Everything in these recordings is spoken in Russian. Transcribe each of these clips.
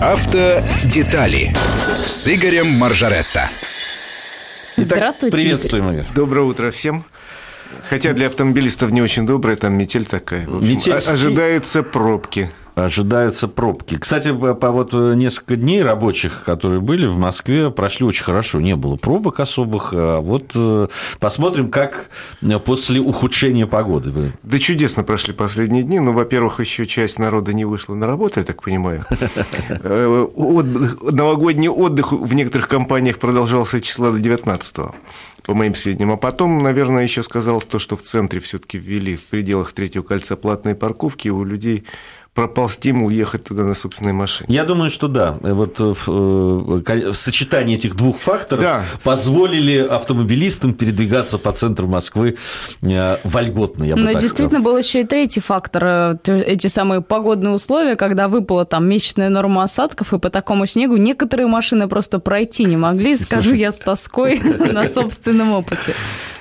Автодетали с Игорем Маржаретто. Здравствуйте. Приветствуем, Игорь. Доброе утро всем. Хотя для автомобилистов не очень добрая, там метель такая. Общем, Метель ожидаются пробки. Ожидаются пробки. Кстати, по вот несколько дней рабочих, которые были в Москве, прошли очень хорошо. Не было пробок особых. А вот э, посмотрим, как после ухудшения погоды. Да чудесно прошли последние дни. Ну, во-первых, еще часть народа не вышла на работу, я так понимаю. Э, Новогодний отдых в некоторых компаниях продолжался числа до 19 по моим сведениям. А потом, наверное, еще сказал то, что в центре все-таки ввели в пределах третьего кольца платные парковки, у людей пропал стимул ехать туда на собственной машине. Я думаю, что да. Вот э, в- э, сочетание этих двух факторов Да. позволили автомобилистам передвигаться по центру Москвы э, вольготно, я бы Но так действительно был еще и третий фактор. э, Эти самые погодные условия, когда выпала там месячная норма осадков, и по такому снегу некоторые машины просто пройти не могли, скажу я с тоской на собственном опыте.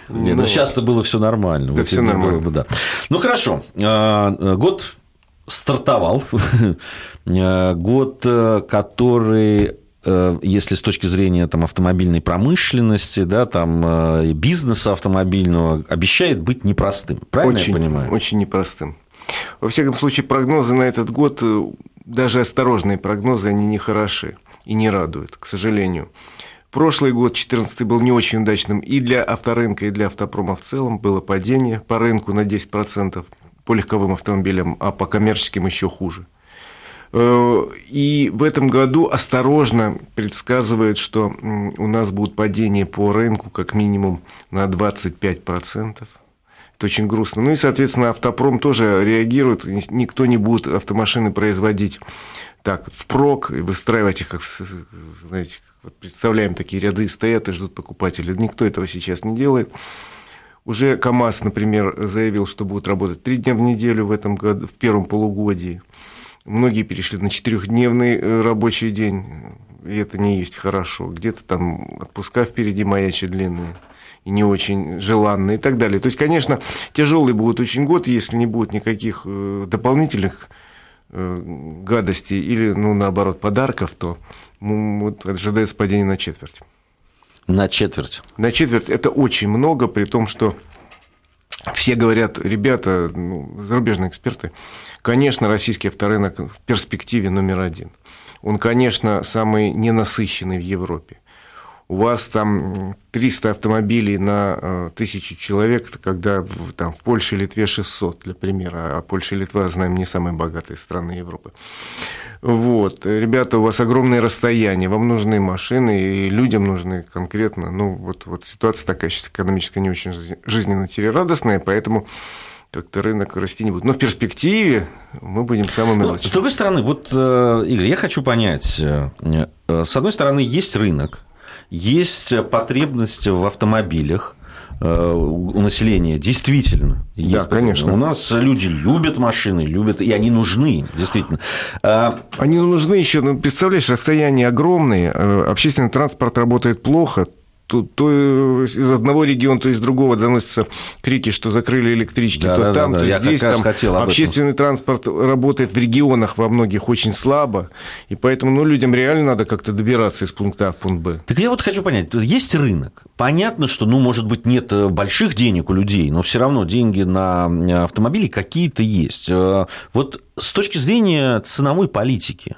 Нет, Ну, ну, сейчас-то было все нормально. Да это нормально. было бы, да. Ну хорошо, А, год стартовал, А, год, э, который э, если с точки зрения там, автомобильной промышленности, да, там, э, бизнеса автомобильного, обещает быть непростым. Правильно очень, я понимаю? Очень непростым. Во всяком случае, прогнозы на этот год, э, даже осторожные прогнозы, они не хороши и не радуют, к сожалению. Прошлый год, 2014 был не очень удачным и для авторынка, и для автопрома в целом. Было падение по рынку на 10% по легковым автомобилям, а по коммерческим еще хуже. Э, И в этом году осторожно предсказывает, что у нас будут падения по рынку как минимум на 25%. Это очень грустно. Ну и, соответственно, автопром тоже реагирует. Никто не будет автомашины производить так впрок и выстраивать их, как, знаете, вот представляем, такие ряды стоят и ждут покупателей. Никто этого сейчас не делает. Уже КАМАЗ, например, заявил, что будут работать три дня в неделю в этом году, в первом полугодии. Многие перешли на четырехдневный э, рабочий день, и это не есть хорошо. Где-то там отпуска впереди маячат длинные и не очень желанные и так далее. То есть, конечно, тяжелый будет очень год, если не будет никаких э, дополнительных э, гадостей или, ну, наоборот, подарков, то м, вот ожидается падение на четверть. На четверть. На четверть это очень много, при том, что все говорят, ребята, ну, зарубежные эксперты, конечно, российский авторынок в перспективе номер один. Он, конечно, самый ненасыщенный в Европе. У вас там 300 автомобилей на э, тысячу человек, когда в, там, в Польше и Литве 600, для примера, а Польша и Литва, знаем, не самые богатые страны Европы. Вот. Ребята, у вас огромные расстояния, вам нужны машины, и людям нужны конкретно. Ну, вот, вот ситуация такая сейчас экономическая не очень жиз- жизненно радостная, поэтому как-то рынок расти не будет. Но в перспективе мы будем самыми Ну, лучшими. с другой стороны, вот, э, Игорь, я хочу понять. э, С одной стороны, есть рынок, есть потребность в автомобилях, э, у населения действительно есть. Да, конечно. У нас люди любят машины, любят, и они нужны, действительно. А, Они нужны еще, ну, представляешь, расстояния огромные, э, общественный транспорт работает плохо, то, то из одного региона, то из другого доносятся крики, что закрыли электрички, Да, то да, там, да, то я здесь. раз Там хотел об этом. общественный транспорт работает в регионах во многих очень слабо, и поэтому ну, людям реально надо как-то добираться из пункта А в пункт Б. Так я вот хочу понять, есть рынок. Понятно, что, ну, может быть, нет э, больших денег у людей, но все равно деньги на э, автомобили какие-то есть. Э, Вот с точки зрения ценовой политики,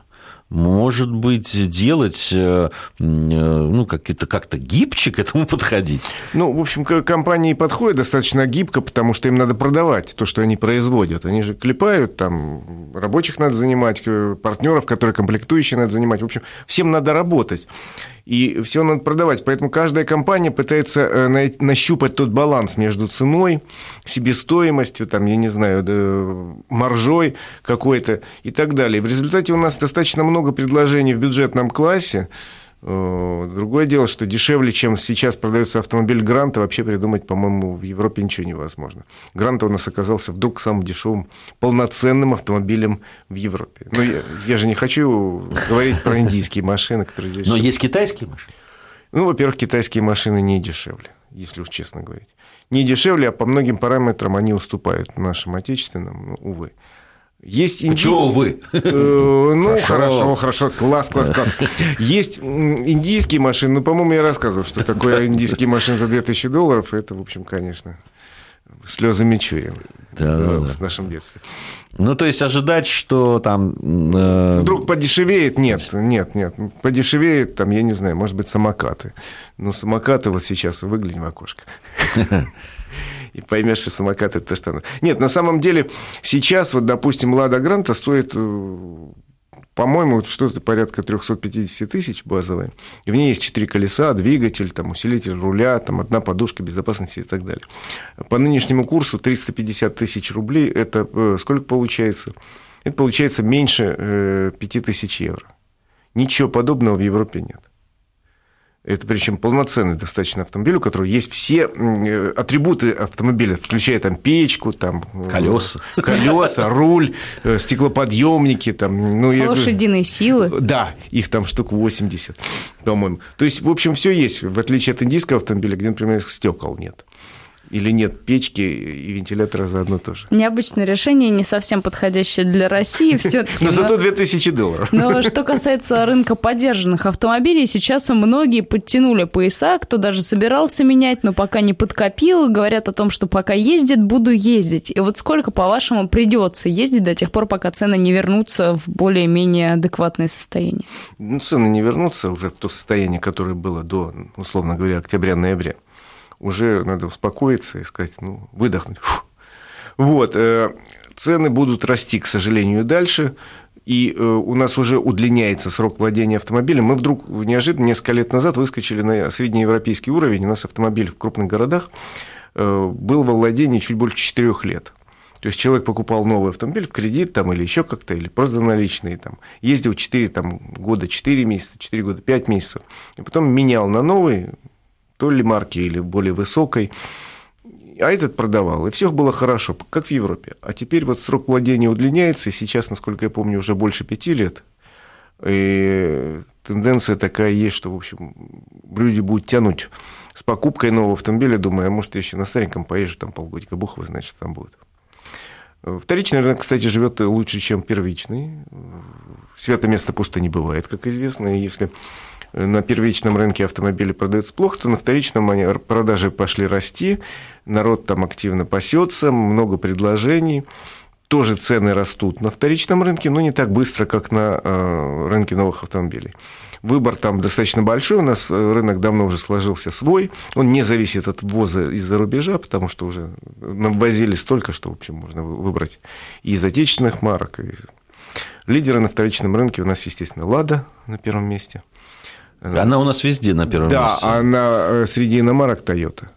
может быть, делать, э, э, ну, как-то как гибче к этому подходить? Ну, в общем, компании подходят достаточно гибко, потому что им надо продавать то, что они производят. Они же клепают, там, рабочих надо занимать, партнеров, которые комплектующие надо занимать. В общем, всем надо работать. И все надо продавать. Поэтому каждая компания пытается э, нащупать тот баланс между ценой, себестоимостью, там, я не знаю, маржой какой-то и так далее. В результате у нас достаточно много предложений в бюджетном классе. Э, Другое дело, что дешевле, чем сейчас продается автомобиль Гранта, вообще придумать, по-моему, в Европе ничего невозможно. Грант у нас оказался вдруг самым дешевым полноценным автомобилем в Европе. Ну, я, я же не хочу говорить про индийские машины, которые здесь... Но есть китайские машины. Ну, во-первых, китайские машины не дешевле, если уж честно говорить. Не дешевле, а по многим параметрам они уступают нашим отечественным, ну, увы. Есть инди... Почему вы? Э, ну, хорошо, хорошо, класс, класс, класс. Есть индийские машины, ну, по-моему, я рассказывал, что такое индийские машины за 2000 долларов. Это, в общем, конечно, слезы Мичурина да, да, да. в нашем детстве. Ну, то есть ожидать, что там... Э... Вдруг подешевеет? Нет, нет, нет. Подешевеет, там, я не знаю, может быть, самокаты. Но самокаты вот сейчас выглянем в окошко. И поймешь, что самокат это то, что... Нет, на самом деле, сейчас, вот, допустим, Лада Гранта стоит э, по-моему, что-то порядка 350 тысяч базовая. И в ней есть четыре колеса, двигатель, там, усилитель руля, там, одна подушка безопасности и так далее. По нынешнему курсу 350 тысяч рублей – это э, сколько получается? Это получается меньше 5 э, евро. Ничего подобного в Европе нет. Это причем полноценный достаточно автомобиль, у которого есть все э, атрибуты автомобиля, включая там печку, там э, колеса, колеса, руль, э, стеклоподъемники, там, ну, лошадиные силы. Да, их там штук 80, по-моему. То есть, в общем, все есть, в отличие от индийского автомобиля, где, например, стекол нет или нет печки и вентилятора заодно тоже. Необычное решение, не совсем подходящее для России все Но зато 2000 долларов. Но что касается рынка поддержанных автомобилей, сейчас многие подтянули пояса, кто даже собирался менять, но пока не подкопил, говорят о том, что пока ездит, буду ездить. И вот сколько, по-вашему, придется ездить до тех пор, пока цены не вернутся в более-менее адекватное состояние? Ну, цены не вернутся уже в то состояние, которое было до, условно говоря, октября-ноября уже надо успокоиться и сказать, ну, выдохнуть. Фу. Вот, э, цены будут расти, к сожалению, дальше, и э, у нас уже удлиняется срок владения автомобилем. Мы вдруг неожиданно несколько лет назад выскочили на среднеевропейский уровень. У нас автомобиль в крупных городах э, был во владении чуть больше 4 лет. То есть человек покупал новый автомобиль в кредит там, или еще как-то, или просто наличные. Там, ездил 4 там, года, 4 месяца, 4 года, 5 месяцев. И потом менял на новый, то ли марки, или более высокой. А этот продавал, и все было хорошо, как в Европе. А теперь вот срок владения удлиняется, и сейчас, насколько я помню, уже больше пяти лет. И тенденция такая есть, что, в общем, люди будут тянуть с покупкой нового автомобиля, думая, а может, я еще на стареньком поезжу, там полгодика, бог его знает, что там будет. Вторичный рынок, кстати, живет лучше, чем первичный. Свято место пусто не бывает, как известно. И если на первичном рынке автомобили продаются плохо, то на вторичном они, продажи пошли расти, народ там активно пасется, много предложений. Тоже цены растут на вторичном рынке, но не так быстро, как на э, рынке новых автомобилей. Выбор там достаточно большой, у нас э, рынок давно уже сложился свой, он не зависит от ввоза из-за рубежа, потому что уже навозили столько, что, в общем, можно выбрать и из отечественных марок. И... Лидеры на вторичном рынке у нас, естественно, «Лада» на первом месте – она у нас везде на первом да, месте. Да, она э, среди иномарок Toyota.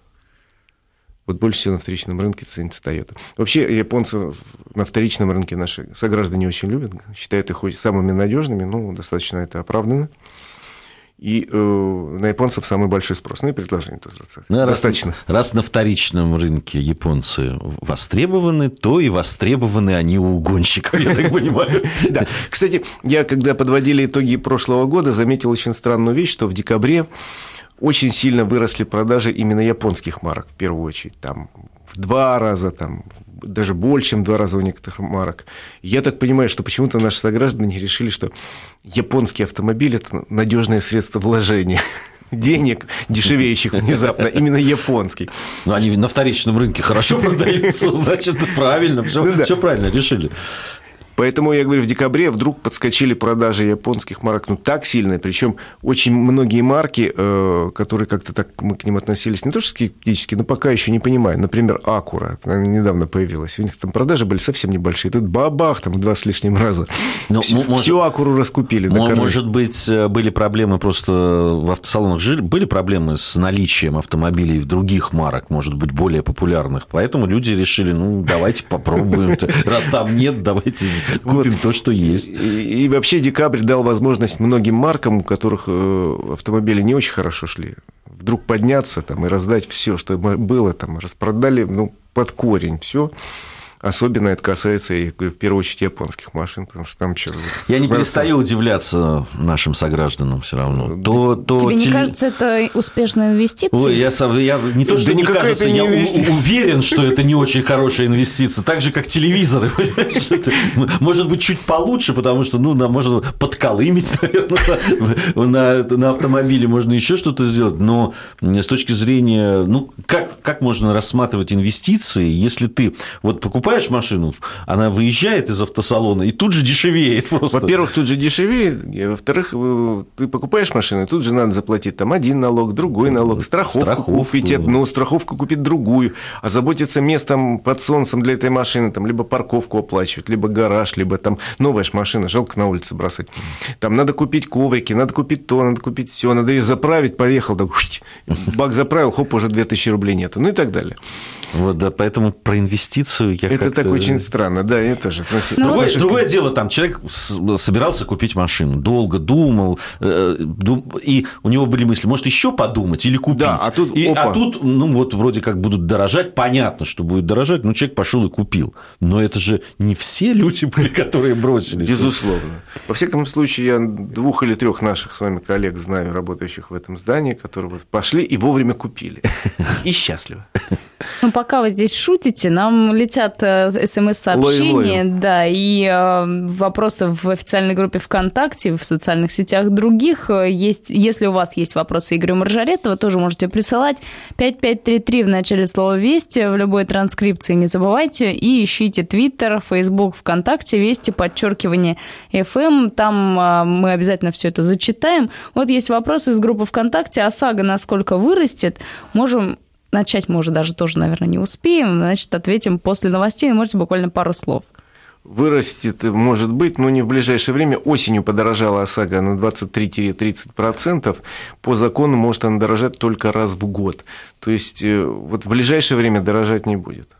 Вот больше всего на вторичном рынке ценится Toyota. Вообще, японцы на вторичном рынке наши сограждане очень любят, считают их хоть самыми надежными, но достаточно это оправдано. И э, на японцев самый большой спрос. Ну и предложение тоже ну, достаточно. Раз, раз на вторичном рынке японцы востребованы, то и востребованы они у гонщиков, я так понимаю. Да. Кстати, я когда подводили итоги прошлого года, заметил очень странную вещь, что в декабре очень сильно выросли продажи именно японских марок, в первую очередь. Там в два раза, там, даже больше, чем в два раза у некоторых марок. Я так понимаю, что почему-то наши сограждане решили, что японский автомобиль – это надежное средство вложения денег, дешевеющих внезапно, именно японский. Ну, они на вторичном рынке хорошо продаются, значит, правильно, все, ну, да. все правильно решили. Поэтому, я говорю, в декабре вдруг подскочили продажи японских марок, ну, так сильно, причем очень многие марки, э, которые как-то так мы к ним относились, не то что скептически, но пока еще не понимаю. Например, Акура, она недавно появилась. У них там продажи были совсем небольшие. Тут бабах, там два с лишним раза. Но, все, может, всю Акуру раскупили. Может быть, э, были проблемы просто в автосалонах жили, были проблемы с наличием автомобилей в других марок, может быть, более популярных. Поэтому люди решили, ну, давайте попробуем. Раз там нет, давайте Купим то, что есть. И, и вообще декабрь дал возможность многим маркам, у которых э, автомобили не очень хорошо шли, вдруг подняться там, и раздать все, что было, там, распродали ну, под корень все. Особенно это касается, я говорю, в первую очередь, японских машин, потому что там что Я не перестаю удивляться нашим согражданам все равно. То, то Тебе не кажется, это успешная инвестиция? Ой, я, я не то, что да не кажется, я уверен, что это не очень хорошая инвестиция. Так же, как телевизоры. Может быть, чуть получше, потому что, ну, можно подколымить, наверное, на, на автомобиле, можно еще что-то сделать. Но с точки зрения, ну, как, как можно рассматривать инвестиции, если ты вот покупаешь машину, она выезжает из автосалона и тут же дешевеет просто. Во-первых, тут же дешевеет, во-вторых, ты покупаешь машину, тут же надо заплатить там один налог, другой налог, страховку, страховку купить, ну, страховку купить другую, озаботиться местом под солнцем для этой машины, там, либо парковку оплачивать, либо гараж, либо там новая ж машина, жалко на улице бросать. Там надо купить коврики, надо купить то, надо купить все, надо ее заправить, поехал, да, бак заправил, хоп, уже 2000 рублей нету, ну и так далее. Вот, да, поэтому про инвестицию я Это так очень странно, да, это же. Ну, другое, вот... другое дело, там человек собирался купить машину, долго думал, э, дум... и у него были мысли, может, еще подумать или купить. Да, а тут, и, а тут, ну, вот вроде как будут дорожать, понятно, что будет дорожать, но человек пошел и купил. Но это же не все люди были, которые бросились. Безусловно. Во всяком случае, я двух или трех наших с вами коллег знаю, работающих в этом здании, которые вот пошли и вовремя купили. И счастливы. Ну, пока вы здесь шутите, нам летят э, смс-сообщения, да, и э, вопросы в официальной группе ВКонтакте, в социальных сетях других. Э, есть, если у вас есть вопросы Игорю Маржаретова, тоже можете присылать. 5533 в начале слова «Вести» в любой транскрипции, не забывайте, и ищите Твиттер, Фейсбук, ВКонтакте, Вести, подчеркивание FM, там мы обязательно все это зачитаем. Вот есть вопросы из группы ВКонтакте, ОСАГО насколько вырастет, можем начать мы уже даже тоже, наверное, не успеем. Значит, ответим после новостей. Можете буквально пару слов. Вырастет, может быть, но не в ближайшее время. Осенью подорожала ОСАГО на 23-30%. По закону может она дорожать только раз в год. То есть э, вот в ближайшее время дорожать не будет.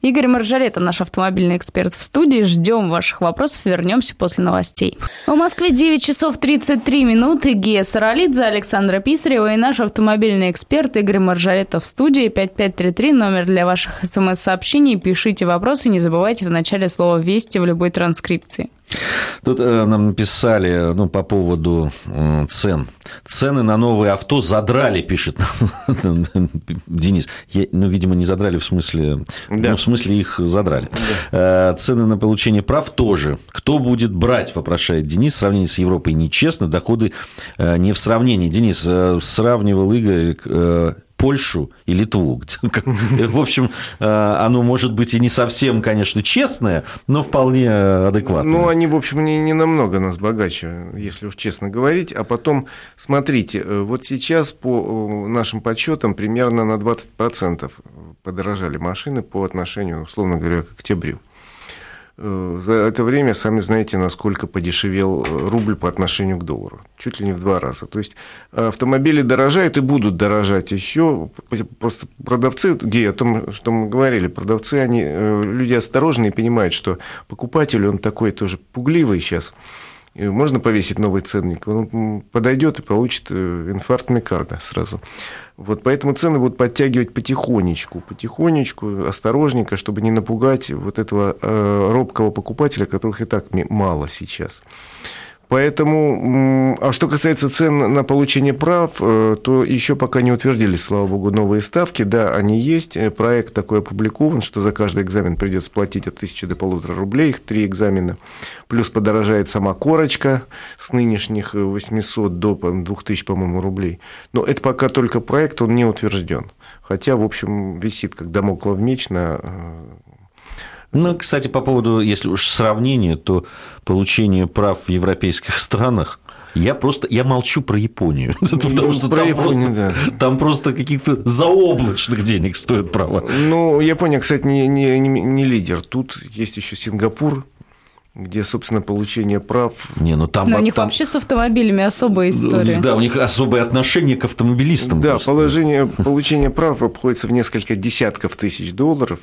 Игорь Маржарета, наш автомобильный эксперт в студии. Ждем ваших вопросов. Вернемся после новостей. В Москве 9 часов 33 минуты. Гея Саралидзе, Александра Писарева и наш автомобильный эксперт Игорь Маржарета в студии. 5533, номер для ваших смс-сообщений. Пишите вопросы, не забывайте в начале слова «Вести» в любой транскрипции. Тут э, нам написали ну, по поводу э, цен. Цены на новые авто задрали, пишет Денис. Я, ну, видимо, не задрали в смысле... Да. Ну, в смысле их задрали. Да. Э, цены на получение прав тоже. Кто будет брать, вопрошает Денис. Сравнение с Европой нечестно. Доходы не в сравнении. Денис сравнивал Игорь Польшу и Литву. В общем, э, оно может быть и не совсем, конечно, честное, но вполне адекватное. Ну, они, в общем, не, не намного нас богаче, если уж честно говорить. А потом, смотрите, э, вот сейчас по э, нашим подсчетам примерно на 20% подорожали машины по отношению, условно говоря, к октябрю. Э, за это время, сами знаете, насколько подешевел э, рубль по отношению к доллару. Чуть ли не в два раза. То есть автомобили дорожают и будут дорожать еще. Просто продавцы, Гей, о том, что мы говорили, продавцы, они э, люди осторожные и понимают, что покупатель, он такой тоже пугливый сейчас. Можно повесить новый ценник, он подойдет и получит инфаркт миокарда сразу. Вот поэтому цены будут подтягивать потихонечку, потихонечку, осторожненько, чтобы не напугать вот этого э, робкого покупателя, которых и так мало сейчас. Поэтому, а что касается цен на получение прав, э, то еще пока не утвердились, слава богу, новые ставки. Да, они есть. Э, проект такой опубликован, что за каждый экзамен придется платить от 1000 до полутора рублей, их три экзамена. Плюс подорожает сама корочка с нынешних 800 до 2000, по-моему, рублей. Но это пока только проект, он не утвержден. Хотя, в общем, висит как домоклов меч на э, ну, кстати, по поводу, если уж сравнение, то получение прав в европейских странах я просто, я молчу про Японию, потому что там, Японию, просто, да. там просто каких-то заоблачных денег стоят права. Ну, Япония, кстати, не, не, не лидер. Тут есть еще Сингапур, где, собственно, получение прав... Не, ну там... Но у них там... вообще с автомобилями особая история. Да, у них особое отношение к автомобилистам. Да, положение, получение прав обходится в несколько десятков тысяч долларов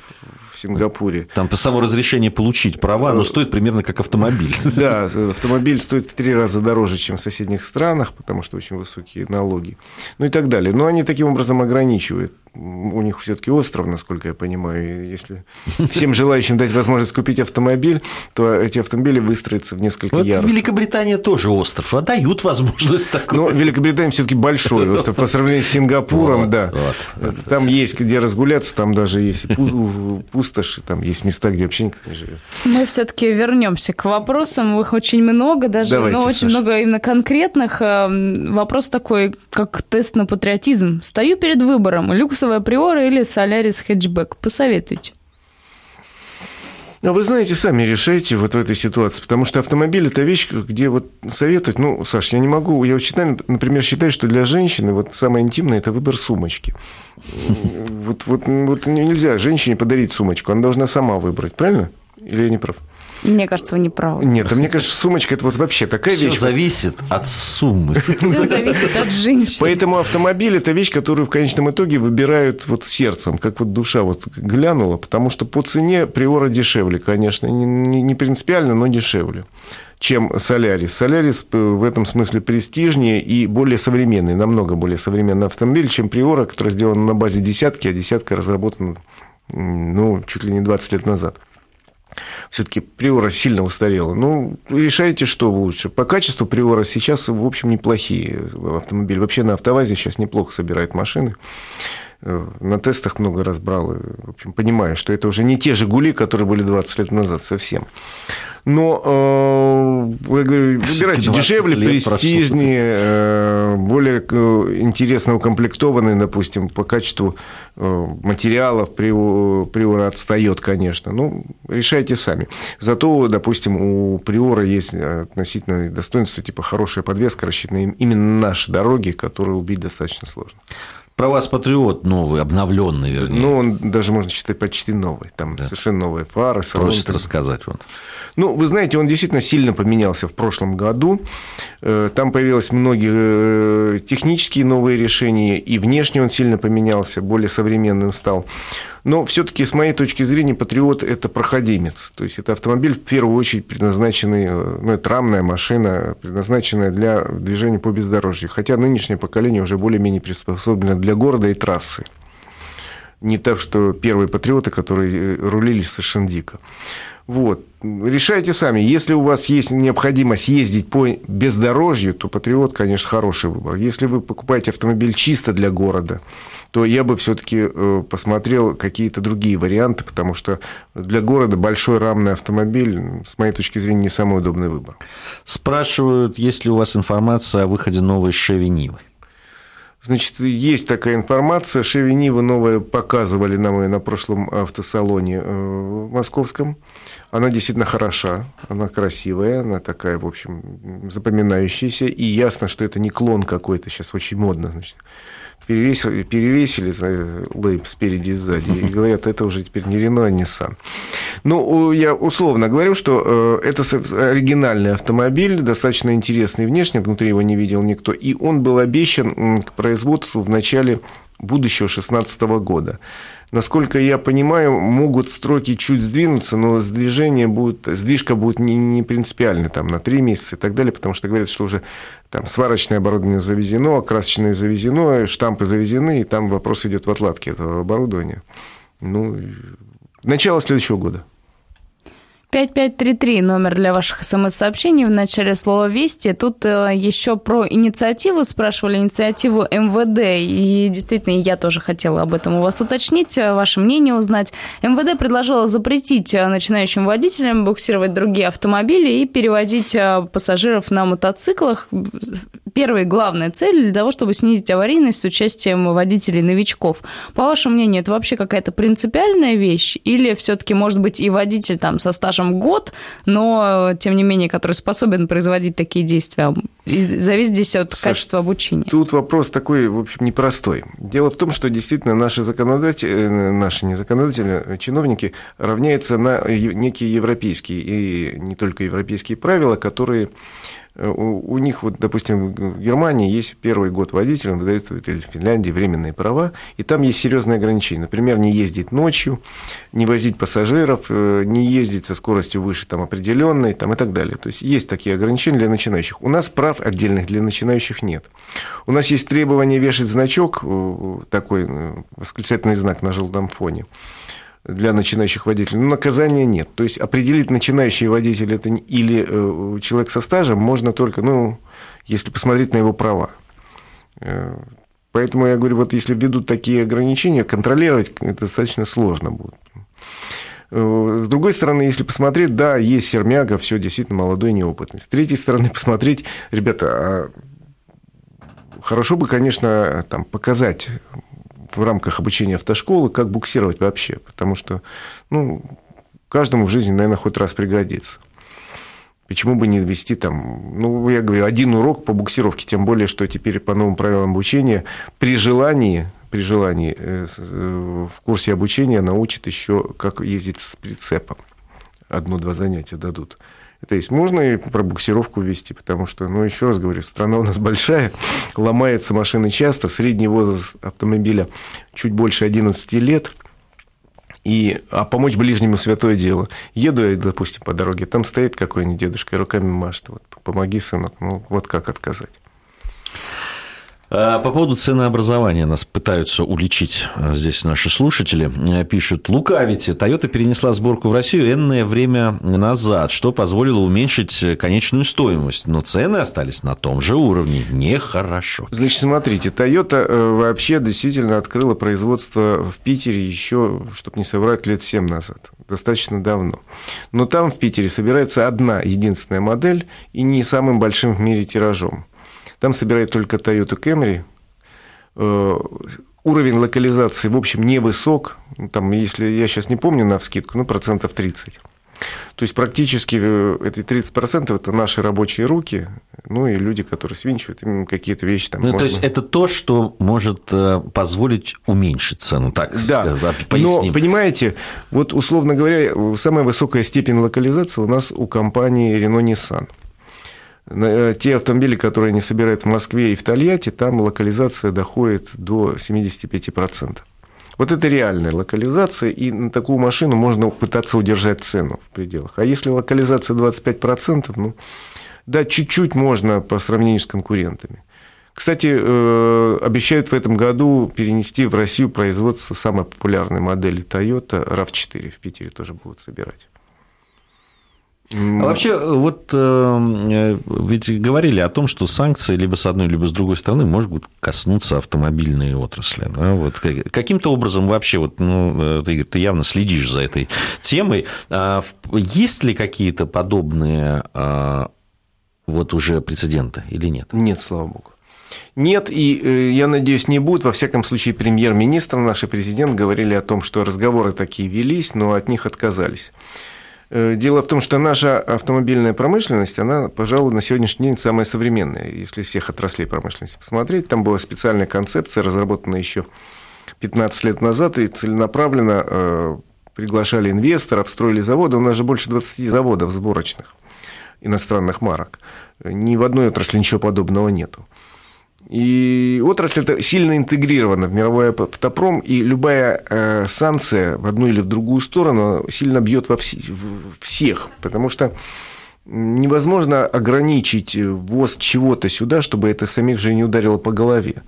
в Сингапуре. Там по само разрешение получить права, но стоит примерно как автомобиль. Да, автомобиль стоит в три раза дороже, чем в соседних странах, потому что очень высокие налоги. Ну и так далее. Но они таким образом ограничивают у них все-таки остров, насколько я понимаю. Если всем желающим дать возможность купить автомобиль, то эти автомобили выстроятся в несколько вот ярусов. Великобритания тоже остров, а дают возможность такой. Но Великобритания все-таки большой остров по сравнению с Сингапуром, Вот, да. вот. Там есть где разгуляться, там даже есть и пу- пустоши, там есть места, где вообще никто не живет. Мы все-таки вернемся к вопросам. Их очень много, даже Давайте, ну, очень Саша. много именно конкретных. Эм, Вопрос такой, как тест на патриотизм. Стою перед выбором: люксовая приора или солярис хэтчбэк. Посоветуйте. А вы знаете, сами решайте вот в этой ситуации, потому что автомобиль – это вещь, где вот советовать, ну, Саш, я не могу, я считаю, например, считаю, что для женщины вот самое интимное – это выбор сумочки. Вот, вот, вот нельзя женщине подарить сумочку, она должна сама выбрать, правильно? Или я не прав? Мне кажется, вы не правы. Нет, а мне кажется, сумочка – это вот вообще такая Все вещь. зависит от суммы. Все зависит от женщины. Поэтому автомобиль – это вещь, которую в конечном итоге выбирают вот сердцем, как вот душа вот глянула, потому что по цене Приора дешевле, конечно, не, не- не принципиально, но дешевле чем Солярис. Солярис э, в этом смысле престижнее и более современный, намного более современный автомобиль, чем Приора, который сделан на базе десятки, а десятка разработана ну, чуть ли не 20 лет назад. Все-таки Приора сильно устарела. Ну, решайте, что лучше. По качеству Приора сейчас, в общем, неплохие автомобили. Вообще на автовазе сейчас неплохо собирают машины. Э, На тестах много раз брал. и, В общем, понимаю, что это уже не те «Жигули», которые были 20 лет назад совсем. Но э, говорю, выбирайте 20 дешевле, престижнее, э, более интересно укомплектованные, допустим, по качеству материалов Прио- Приора отстает, конечно. Ну, решайте сами. Зато, допустим, у Приора есть относительно достоинства, типа хорошая подвеска, рассчитанная им- именно на наши дороги, которые убить достаточно сложно. Про вас патриот новый, обновленный, вернее. Ну, он даже можно считать почти новый. Там совершенно новые фары, салон. Просит там- рассказать. Вот. Ну, вы знаете, он действительно сильно поменялся в прошлом году. Э, Там появилось многие э, технические новые решения, и внешне он сильно поменялся, более современным стал. Но все-таки, с моей точки зрения, Патриот – это проходимец. То есть, это автомобиль, в первую очередь, предназначенный, э, ну, это рамная машина, предназначенная для движения по бездорожью. Хотя нынешнее поколение уже более-менее приспособлено для города и трассы. Не так, что первые патриоты, которые э, рулили совершенно дико. Вот. Решайте сами. Если у вас есть необходимость ездить по бездорожью, то Патриот, конечно, хороший выбор. Если вы покупаете автомобиль чисто для города, то я бы все-таки посмотрел какие-то другие варианты, потому что для города большой рамный автомобиль, с моей точки зрения, не самый удобный выбор. Спрашивают, есть ли у вас информация о выходе новой Шеви? Значит, есть такая информация. Шеви Нива новая показывали нам ее на прошлом автосалоне э, московском. Она действительно хороша, она красивая, она такая, в общем, запоминающаяся. И ясно, что это не клон какой-то, сейчас очень модно. Значит. Перевесили, перевесили э, лейб спереди и сзади и говорят, это уже теперь не Рено, а Nissan. Ну, я условно говорю, что э, это оригинальный автомобиль, достаточно интересный внешне, внутри его не видел никто, и он был обещан к производству в начале будущего 2016 года. Насколько я понимаю, могут строки чуть сдвинуться, но сдвижение будет, сдвижка будет не, не принципиальной, там, на 3 месяца и так далее, потому что говорят, что уже там сварочное оборудование завезено, окрасочное завезено, штампы завезены, и там вопрос идет в отладке этого оборудования. Ну, начало следующего года. 5533 номер для ваших смс-сообщений в начале слова «Вести». Тут э, еще про инициативу спрашивали, инициативу МВД. И действительно, я тоже хотела об этом у вас уточнить, э, ваше мнение узнать. МВД предложила запретить э, начинающим водителям буксировать другие автомобили и переводить э, пассажиров на мотоциклах. Первая и главная цель для того, чтобы снизить аварийность с участием водителей-новичков. По вашему мнению, это вообще какая-то принципиальная вещь? Или все-таки, может быть, и водитель там со стажем год, но, тем не менее, который способен производить такие действия. И зависит здесь от Саш, качества обучения. Тут вопрос такой, в общем, непростой. Дело в том, что действительно наши законодатели, наши не законодатели, чиновники равняются на некие европейские и не только европейские правила, которые Э, у, них, вот, допустим, в Германии есть первый год водителям, выдают или в Финляндии временные права, и там есть серьезные ограничения. Например, не ездить ночью, не возить пассажиров, э, не ездить со скоростью выше там, определенной там, и так далее. То есть есть такие ограничения для начинающих. У нас прав отдельных для начинающих нет. У нас есть требование вешать значок, э, такой восклицательный знак на желтом фоне для начинающих водителей, но наказания нет. То есть определить начинающий водитель это или э, человек со стажем можно только, ну, если посмотреть на его права. Э, поэтому я говорю, вот если введут такие ограничения, контролировать это достаточно сложно будет. Э, с другой стороны, если посмотреть, да, есть сермяга, все действительно молодой неопытный. С третьей стороны, посмотреть, ребята, а хорошо бы, конечно, там, показать в рамках обучения автошколы, как буксировать вообще, потому что ну, каждому в жизни, наверное, хоть раз пригодится. Почему бы не ввести там, ну, я говорю, один урок по буксировке, тем более, что теперь по новым правилам обучения при желании, при желании э, э, в курсе обучения научат еще, как ездить с прицепом. Одно-два занятия дадут. То есть можно и про буксировку ввести, потому что, ну, еще раз говорю, страна у нас большая, ломаются машины часто, средний возраст автомобиля чуть больше 11 лет, и, а помочь ближнему святое дело. Еду я, допустим, по дороге, там стоит какой-нибудь дедушка и руками машет, вот, помоги, сынок, ну, вот как отказать. А, по поводу ценообразования нас пытаются уличить а, здесь наши слушатели. А, пишут, лукавите, Toyota перенесла сборку в Россию энное время назад, что позволило уменьшить конечную стоимость, но цены остались на том же уровне. Нехорошо. Значит, смотрите, Toyota э, вообще действительно открыла производство в Питере еще, чтобы не соврать, лет 7 назад. Достаточно давно. Но там в Питере собирается одна единственная модель и не самым большим в мире тиражом. Там собирают только Toyota Camry. Э, уровень локализации, в общем, невысок. Там, если я сейчас не помню на вскидку, ну, процентов 30. То есть практически э, эти 30% это наши рабочие руки, ну и люди, которые свинчивают им какие-то вещи. Там ну, можно... То есть это то, что может э, позволить уменьшить цену, так да. скажем, поясним. Но, понимаете, вот условно говоря, самая высокая степень локализации у нас у компании Renault Nissan. Э, те автомобили, которые они собирают в Москве и в Тольятти, там локализация доходит до 75%. Вот это реальная локализация, и на такую машину можно пытаться удержать цену в пределах. А если локализация 25%, ну, да, чуть-чуть можно по сравнению с конкурентами. Кстати, э, обещают в этом году перенести в Россию производство самой популярной модели Toyota RAV4 в Питере тоже будут собирать. А вообще, вот э, ведь говорили о том, что санкции либо с одной, либо с другой стороны могут коснуться автомобильной отрасли. Да? Вот каким-то образом вообще, вот, ну, э, ты, ты явно следишь за этой темой. А есть ли какие-то подобные а, вот уже прецеденты или нет? Нет, слава богу. Нет, и э, я надеюсь, не будет. Во всяком случае, премьер-министр, наш президент говорили о том, что разговоры такие велись, но от них отказались. Э, дело в том, что наша автомобильная промышленность, она, пожалуй, на сегодняшний день самая современная. Если всех отраслей промышленности посмотреть, там была специальная концепция, разработанная еще 15 лет назад, и целенаправленно э, приглашали инвесторов, строили заводы. У нас же больше 20 заводов сборочных иностранных марок. Ни в одной отрасли ничего подобного нету. И отрасль это сильно интегрирована в мировой автопром, и любая э, санкция в одну или в другую сторону сильно бьет во вс- всех, потому что невозможно ограничить ввоз чего-то сюда, чтобы это самих же не ударило по голове.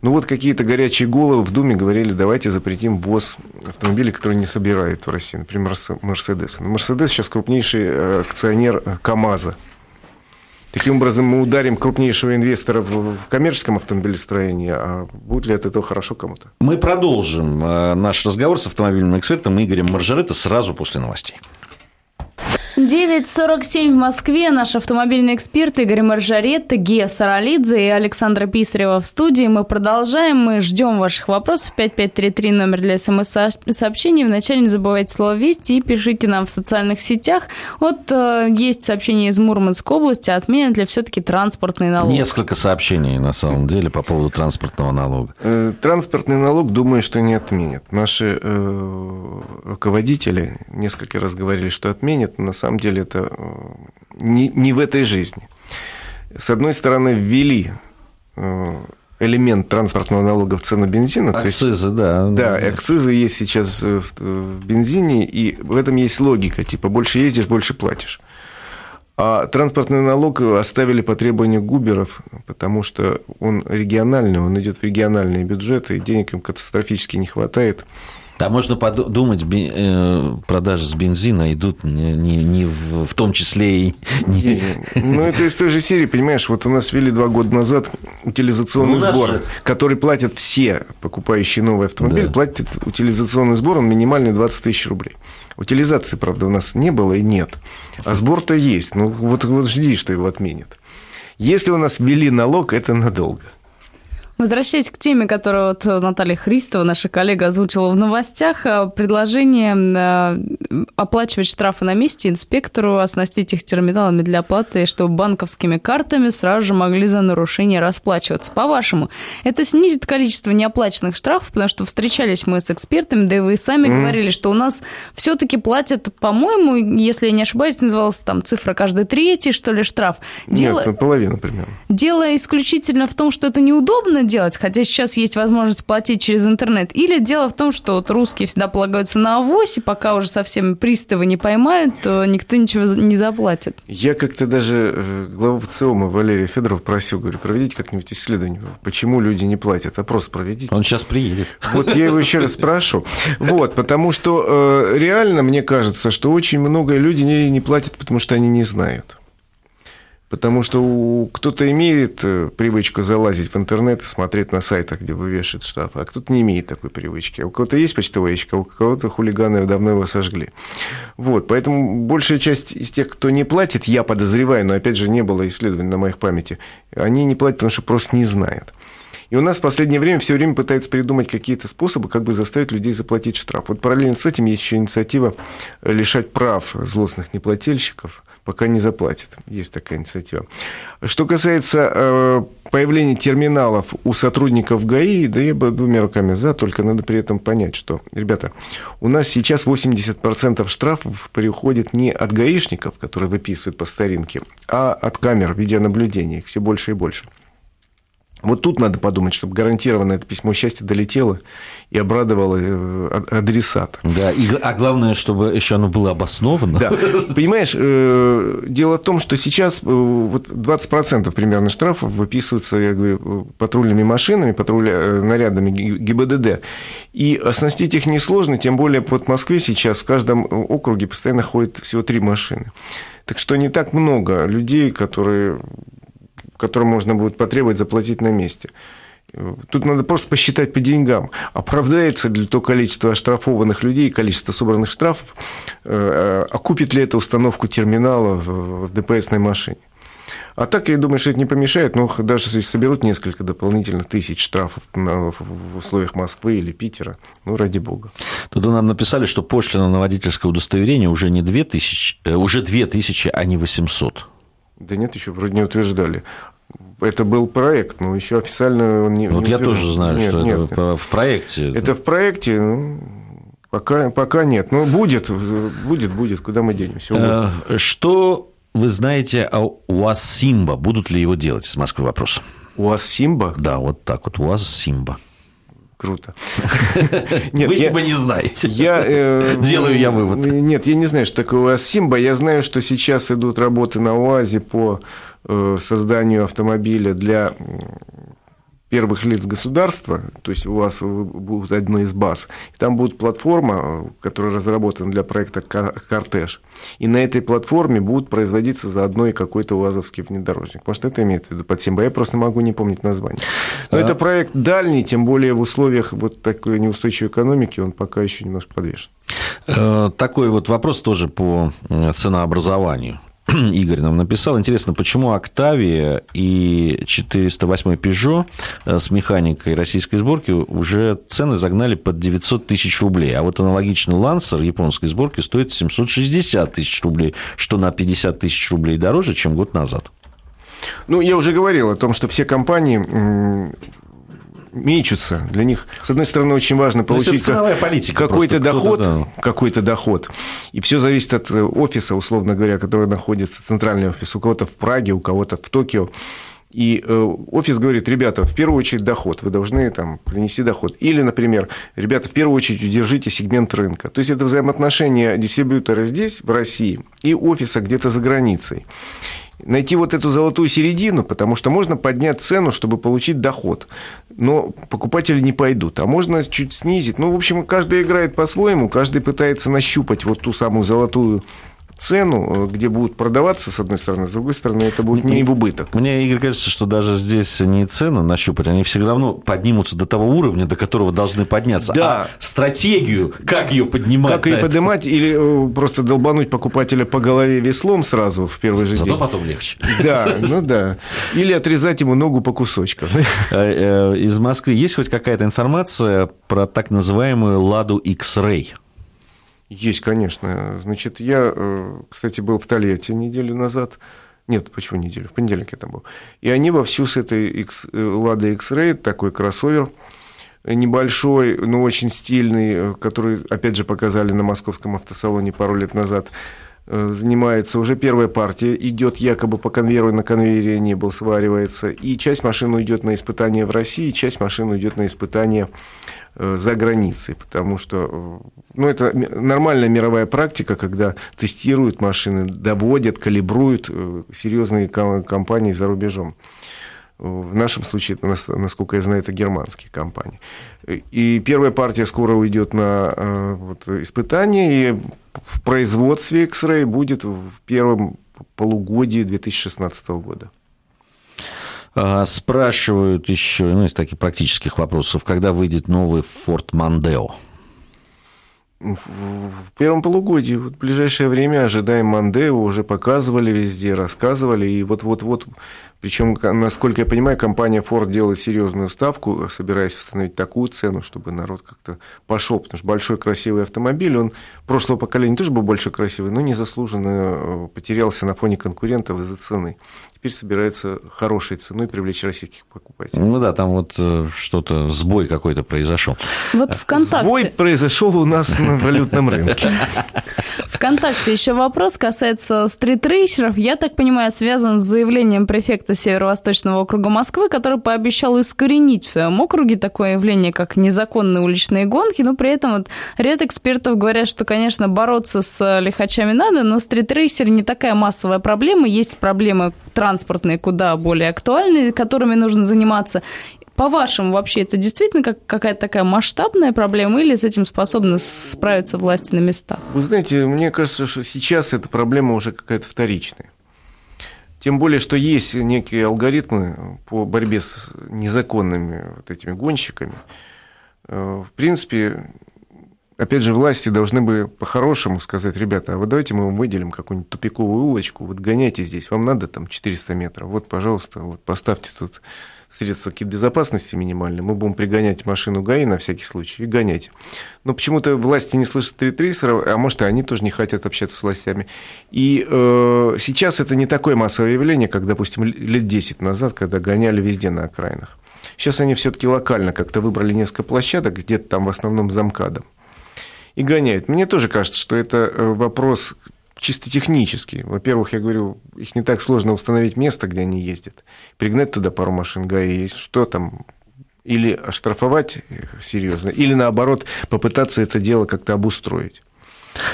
Ну вот какие-то горячие головы в Думе говорили, давайте запретим ввоз автомобилей, которые не собирают в России, например, Мерседес. Мерседес сейчас крупнейший э, акционер э, КАМАЗа. Таким образом, мы ударим крупнейшего инвестора в коммерческом автомобилестроении, а будет ли от этого хорошо кому-то? Мы продолжим э, наш разговор с автомобильным экспертом Игорем Маржаретто сразу после новостей. 9.47 в Москве. Наш автомобильный эксперт Игорь Маржаретта, Гея Саралидзе и Александра Писарева в студии. Мы продолжаем. Мы ждем ваших вопросов. 5533 номер для смс-сообщений. Вначале не забывайте слово «Вести» и пишите нам в социальных сетях. Вот э, есть сообщение из Мурманской области. Отменят ли все-таки транспортный налог? Несколько сообщений, на самом деле, по поводу транспортного налога. Э, транспортный налог, думаю, что не отменят. Наши э, руководители несколько раз говорили, что отменят. На самом самом деле это э, не, не в этой жизни. с одной стороны, ввели э, элемент транспортного налога в цену бензина. Акцизы, есть, да. Да, акцизы есть сейчас в, в бензине, и в этом есть логика, типа больше ездишь, больше платишь. А транспортный налог оставили по требованию губеров, потому что он региональный, он идет в региональные бюджеты, и денег им катастрофически не хватает. Там можно подумать, э, продажи с бензина идут не, не, не в, в том числе и... Не... Ну, это из той же серии, понимаешь, вот у нас ввели два года назад утилизационный ну, сбор, же... который платят все покупающие новый автомобиль, да. платят утилизационный сбор, он минимальный 20 тысяч рублей. Утилизации, правда, у нас не было и нет. А сбор-то есть. Ну, вот, вот жди, что его отменят. Если у нас ввели налог, это надолго. Возвращаясь к теме, которую вот Наталья Христова, наша коллега, озвучила в новостях, э, предложение э, оплачивать штрафы на месте инспектору, оснастить их терминалами для оплаты, чтобы банковскими картами сразу же могли за нарушение расплачиваться. По-вашему, это снизит количество неоплаченных штрафов, потому что встречались мы с экспертами, да и вы сами mm. говорили, что у нас все-таки платят, по-моему, если я не ошибаюсь, называлась там цифра каждый третий, что ли, штраф. Дело... Нет, половина примерно. Дело исключительно в том, что это неудобно делать, хотя сейчас есть возможность платить через интернет, или дело в том, что вот русские всегда полагаются на авось, и пока уже совсем приставы не поймают, то никто ничего не заплатит. Я как-то даже э, главу ВЦИОМа Валерия Федоров просил, говорю, проведите как-нибудь исследование, почему люди не платят, опрос проведите. Он сейчас приедет. Вот я его еще раз спрашиваю. Вот, потому что э, реально мне кажется, что очень много людей не, не платят, потому что они не знают. Потому что кто-то имеет э, привычку залазить в интернет и смотреть на сайтах, где вывешивают штрафы, а кто-то не имеет такой привычки. У кого-то есть почтовый ящик, у кого-то хулиганы давно его сожгли. Вот, поэтому большая часть из тех, кто не платит, я подозреваю, но опять же не было исследований на моих памяти, они не платят, потому что просто не знают. И у нас в последнее время все время пытаются придумать какие-то способы, как бы заставить людей заплатить штраф. Вот параллельно с этим есть еще инициатива лишать прав злостных неплательщиков – пока не заплатит. Есть такая инициатива. Что касается э, появления терминалов у сотрудников ГАИ, да я бы двумя руками за, только надо при этом понять, что, ребята, у нас сейчас 80% штрафов переходит не от гаишников, которые выписывают по старинке, а от камер видеонаблюдения. Их все больше и больше. Вот тут надо подумать, чтобы гарантированно это письмо счастья долетело и обрадовало э, адресата. Да, и, а главное, чтобы еще оно было обосновано. Да. Понимаешь, э, дело в том, что сейчас э, вот 20% примерно штрафов выписываются, я говорю, патрульными машинами, патруля, нарядами ГИБДД. И оснастить их несложно, тем более вот в Москве сейчас в каждом округе постоянно ходит всего три машины. Так что не так много людей, которые которым можно будет потребовать заплатить на месте. Тут надо просто посчитать по деньгам. Оправдается ли то количество оштрафованных людей, количество собранных штрафов, э, окупит ли это установку терминала в ДПСной машине. А так, я думаю, что это не помешает, но даже если соберут несколько дополнительных тысяч штрафов в условиях Москвы или Питера, ну, ради бога. Тут нам написали, что пошлина на водительское удостоверение уже не 2 тысячи, э, уже 2 тысячи, а не 800. Да нет, еще вроде не утверждали. Это был проект, но еще официально он не. Вот не я тоже знаю, нет, что нет, это нет. в проекте. Это в проекте, ну, пока, пока нет. Но будет, будет, будет, куда мы денемся. Э, что вы знаете о УАЗ Симба? Будут ли его делать? Из Москвы вопрос. УАЗ Симба? Да, вот так вот. УАЗ Симба. Круто. Нет, Вы я, типа не знаете. Я, э, Делаю я вывод. Нет, я не знаю, что такое УАЗ Симба. Я знаю, что сейчас идут работы на УАЗе по э, созданию автомобиля для первых лиц государства, то есть у вас будет одна из баз, и там будет платформа, которая разработана для проекта «Кортеж», и на этой платформе будут производиться заодно и какой-то УАЗовский внедорожник. Может, это имеет в виду под Симба? Я просто могу не помнить название. Но а... это проект дальний, тем более в условиях вот такой неустойчивой экономики он пока еще немножко подвешен. Э, такой вот вопрос тоже по ценообразованию. Игорь нам написал. Интересно, почему Октавия и 408 Peugeot э, с механикой российской сборки уже цены загнали под 900 тысяч рублей, а вот аналогичный Лансер японской сборки стоит 760 тысяч рублей, что на 50 тысяч рублей дороже, чем год назад. Ну, я уже говорил о том, что все компании мечутся. Для них, с одной стороны, очень важно получить какой-то доход, да. какой-то доход. И все зависит от э, офиса, условно говоря, который находится, центральный офис. У кого-то в Праге, у кого-то в Токио. И э, офис говорит, ребята, в первую очередь доход, вы должны там принести доход. Или, например, ребята, в первую очередь удержите сегмент рынка. То есть это взаимоотношения дистрибьютора здесь, в России, и офиса где-то за границей найти вот эту золотую середину, потому что можно поднять цену, чтобы получить доход, но покупатели не пойдут, а можно чуть снизить. Ну, в общем, каждый играет по-своему, каждый пытается нащупать вот ту самую золотую цену, э, где будут продаваться, с одной стороны, с другой стороны, это будет не в убыток. Мне, Игорь, кажется, что даже здесь не цену нащупать, они все равно поднимутся до того уровня, до которого должны подняться. Да. А стратегию, как ее поднимать? Как ее поднимать или э, просто долбануть покупателя по голове веслом сразу в первый же Зато день. потом легче. Да, ну да. Или отрезать ему ногу по кусочкам. Э, из Москвы есть хоть какая-то информация про так называемую «Ладу X-Ray»? Есть, конечно. Значит, я, э, кстати, был в Тольятти неделю назад. Нет, почему неделю? В понедельник я там был. И они вовсю с этой X, э, Lada X-Ray, такой кроссовер, небольшой, но очень стильный, э, который, опять же, показали на московском автосалоне пару лет назад, занимается, уже первая партия идет якобы по конвейеру, на конвейере не был, сваривается, и часть машин уйдет на испытание в России, часть машин уйдет на испытание Э, за границей, потому что э, ну, это нормальная мировая практика, когда тестируют машины, доводят, калибруют э, серьезные компании за рубежом. В нашем случае, насколько я знаю, это германские компании. И первая партия скоро уйдет на вот, испытание, и в производстве X-Ray будет в первом полугодии 2016 года. А, спрашивают еще, ну, из таких практических вопросов, когда выйдет новый Ford Mondeo? В первом полугодии, вот в ближайшее время ожидаем Мандео, уже показывали везде, рассказывали, и вот-вот-вот, причем, насколько я понимаю, компания Ford делает серьезную ставку, собираясь установить такую цену, чтобы народ как-то пошел, потому что большой красивый автомобиль, он прошлого поколения тоже был большой красивый, но незаслуженно э, потерялся на фоне конкурентов из-за цены теперь собирается хорошей ценой привлечь российских покупателей. Ну да, там вот э, что-то, сбой какой-то произошел. Вот ВКонтакте... Сбой произошел у нас на валютном рынке. ВКонтакте еще вопрос касается стритрейсеров. Я так понимаю, связан с заявлением префекта Северо-Восточного округа Москвы, который пообещал искоренить в своем округе такое явление, как незаконные уличные гонки, но при этом вот ряд экспертов говорят, что, конечно, бороться с лихачами надо, но стритрейсер не такая массовая проблема. Есть проблемы транспортные куда более актуальные, которыми нужно заниматься. По-вашему, вообще это действительно как, какая-то такая масштабная проблема или с этим способны справиться власти на местах? Вы знаете, мне кажется, что сейчас эта проблема уже какая-то вторичная. Тем более, что есть некие алгоритмы по борьбе с незаконными вот этими гонщиками. Э, в принципе, опять же, власти должны бы по-хорошему сказать, ребята, а вот давайте мы вам выделим какую-нибудь тупиковую улочку, вот гоняйте здесь, вам надо там 400 метров, вот, пожалуйста, вот поставьте тут средства какие-то безопасности минимальные, мы будем пригонять машину ГАИ на всякий случай и гонять. Но почему-то власти не слышат стритрейсеров, а может, и они тоже не хотят общаться с властями. И э, сейчас это не такое массовое явление, как, допустим, лет 10 назад, когда гоняли везде на окраинах. Сейчас они все-таки локально как-то выбрали несколько площадок, где-то там в основном замкадом и гоняют. Мне тоже кажется, что это э, вопрос чисто технический. Во-первых, я говорю, их не так сложно установить место, где они ездят. Пригнать туда пару машин ГАИ, что там, или оштрафовать серьезно, или наоборот попытаться это дело как-то обустроить.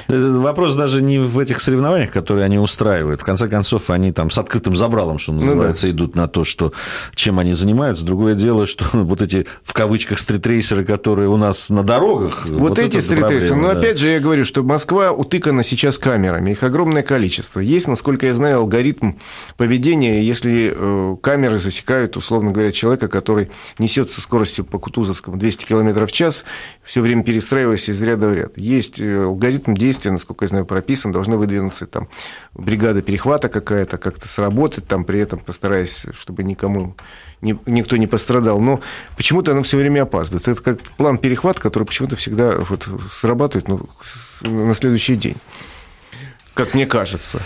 Вопрос даже не в этих соревнованиях, которые они устраивают. В конце концов, они там с открытым забралом, что называется, ну, да. идут на то, что, чем они занимаются. Другое дело, что вот эти, в кавычках, стритрейсеры, которые у нас на дорогах... Вот, вот эти стритрейсеры. Но, да. опять же, я говорю, что Москва утыкана сейчас камерами. Их огромное количество. Есть, насколько я знаю, алгоритм поведения, если э, камеры засекают, условно говоря, человека, который несется скоростью по Кутузовскому 200 км в час, все время перестраиваясь из ряда в ряд. Есть э, алгоритм действия, насколько я знаю, прописан, должны выдвинуться там бригада перехвата какая-то, как-то сработать, там при этом постараясь, чтобы никому ни, никто не пострадал. Но почему-то она все время опаздывает. Это как план перехвата, который почему-то всегда вот срабатывает ну, на следующий день. Как мне кажется.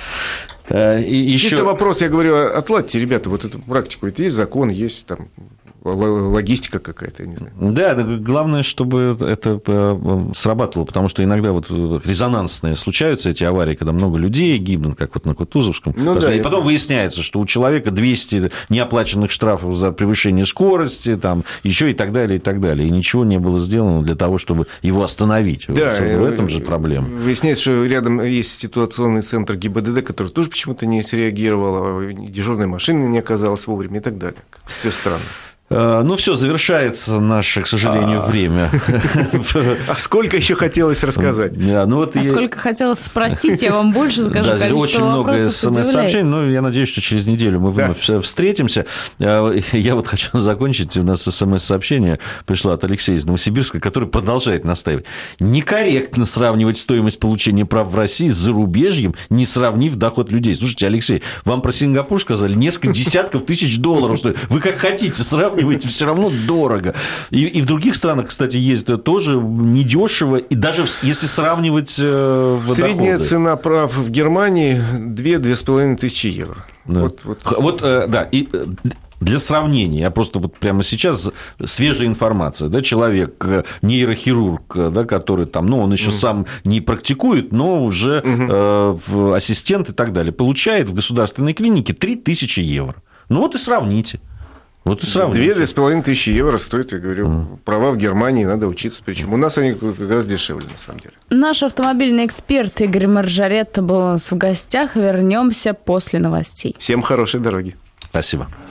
Э, и еще... Чисто вопрос, я говорю, отладьте, ребята, вот эту практику. Это есть закон, есть там логистика какая-то, я не знаю. Да, главное, чтобы это э, срабатывало, потому что иногда вот резонансные случаются эти аварии, когда много людей гибнут, как вот на Кутузовском. Ну, да, и потом выясняется, что у человека 200 неоплаченных штрафов за превышение скорости, там, еще и так далее, и так далее. И ничего не было сделано для того, чтобы его остановить. Да, вот в этом же проблема. Выясняется, что рядом есть ситуационный центр ГИБДД, который тоже почему-то не среагировал, а дежурная машина не оказалась вовремя и так далее. Все странно. Э, ну, все, завершается наше, к сожалению, а. время. А сколько еще хотелось рассказать? Ну, а сколько хотелось спросить, я вам больше скажу. Да, очень много смс-сообщений, но я надеюсь, что через неделю мы вновь встретимся. Э, я вот хочу закончить. У нас смс-сообщение пришло от Алексея из Новосибирска, который продолжает настаивать. Некорректно сравнивать стоимость получения прав в России с зарубежьем, не сравнив доход людей. Слушайте, Алексей, вам про Сингапур сказали несколько десятков тысяч долларов. Что вы как хотите сравнивать сравниваете, все равно дорого. И, и в других странах, кстати, есть тоже недешево, и даже если сравнивать э, Средняя доходы. цена прав в Германии 2-2,5 тысячи евро. Да. Вот, вот. вот э, да, и э, для сравнения, я просто вот прямо сейчас свежая информация, да, человек, нейрохирург, да, который там, ну, он еще mm. сам не практикует, но уже mm-hmm. э, ассистент и так далее, получает в государственной клинике 3000 евро. Ну вот и сравните. Вот и сравните. Две, две с половиной тысячи евро стоит, я говорю, mm. права в Германии, надо учиться. Причем у нас они как раз дешевле, на самом деле. Наш автомобильный эксперт Игорь Маржаретта был у нас в гостях. Вернемся после новостей. Всем хорошей дороги. Спасибо.